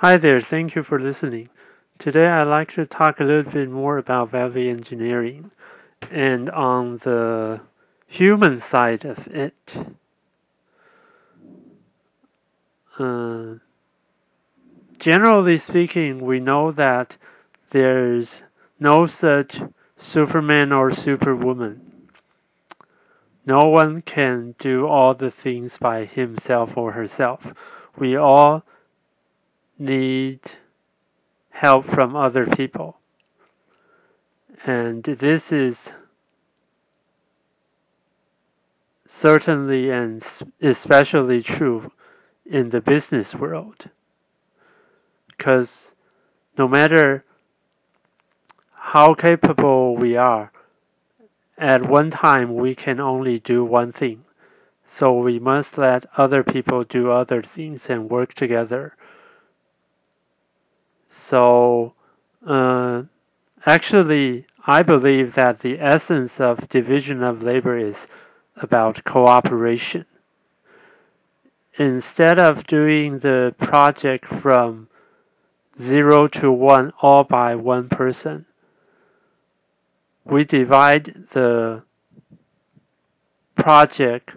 Hi there, thank you for listening. Today I'd like to talk a little bit more about value engineering and on the human side of it. Uh, generally speaking, we know that there's no such Superman or Superwoman. No one can do all the things by himself or herself. We all need help from other people. And this is certainly and especially true in the business world. Because no matter how capable we are, at one time we can only do one thing. So we must let other people do other things and work together. So, uh, actually, I believe that the essence of division of labor is about cooperation. Instead of doing the project from zero to one all by one person, we divide the project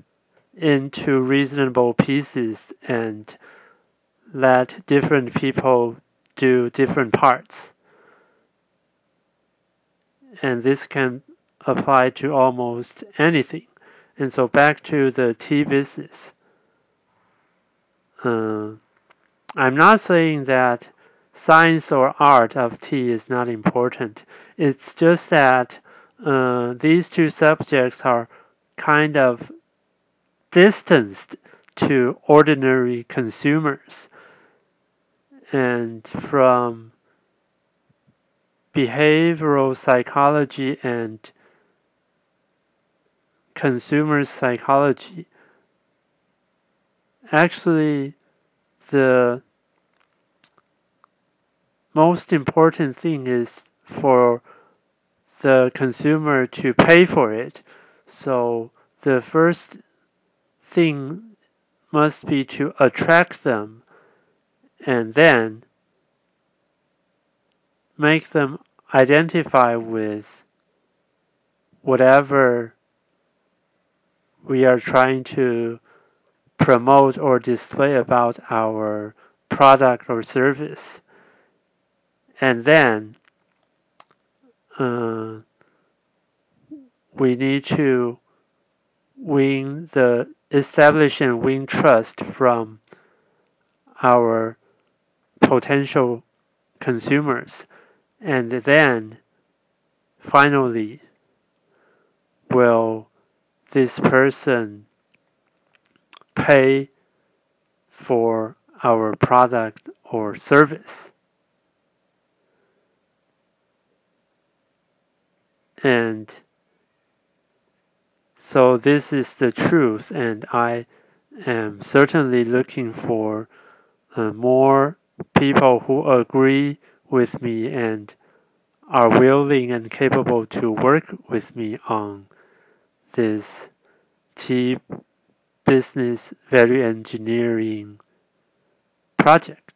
into reasonable pieces and let different people do different parts. And this can apply to almost anything. And so back to the tea business. Uh, I'm not saying that science or art of tea is not important. It's just that uh, these two subjects are kind of distanced to ordinary consumers. And from behavioral psychology and consumer psychology, actually, the most important thing is for the consumer to pay for it. So the first thing must be to attract them and then make them identify with whatever we are trying to promote or display about our product or service. And then uh, we need to win the establish and win trust from our potential consumers. And then finally will this person pay for our product or service? And so this is the truth and i am certainly looking for uh, more people who agree with me and are willing and capable to work with me on this tea business value engineering project.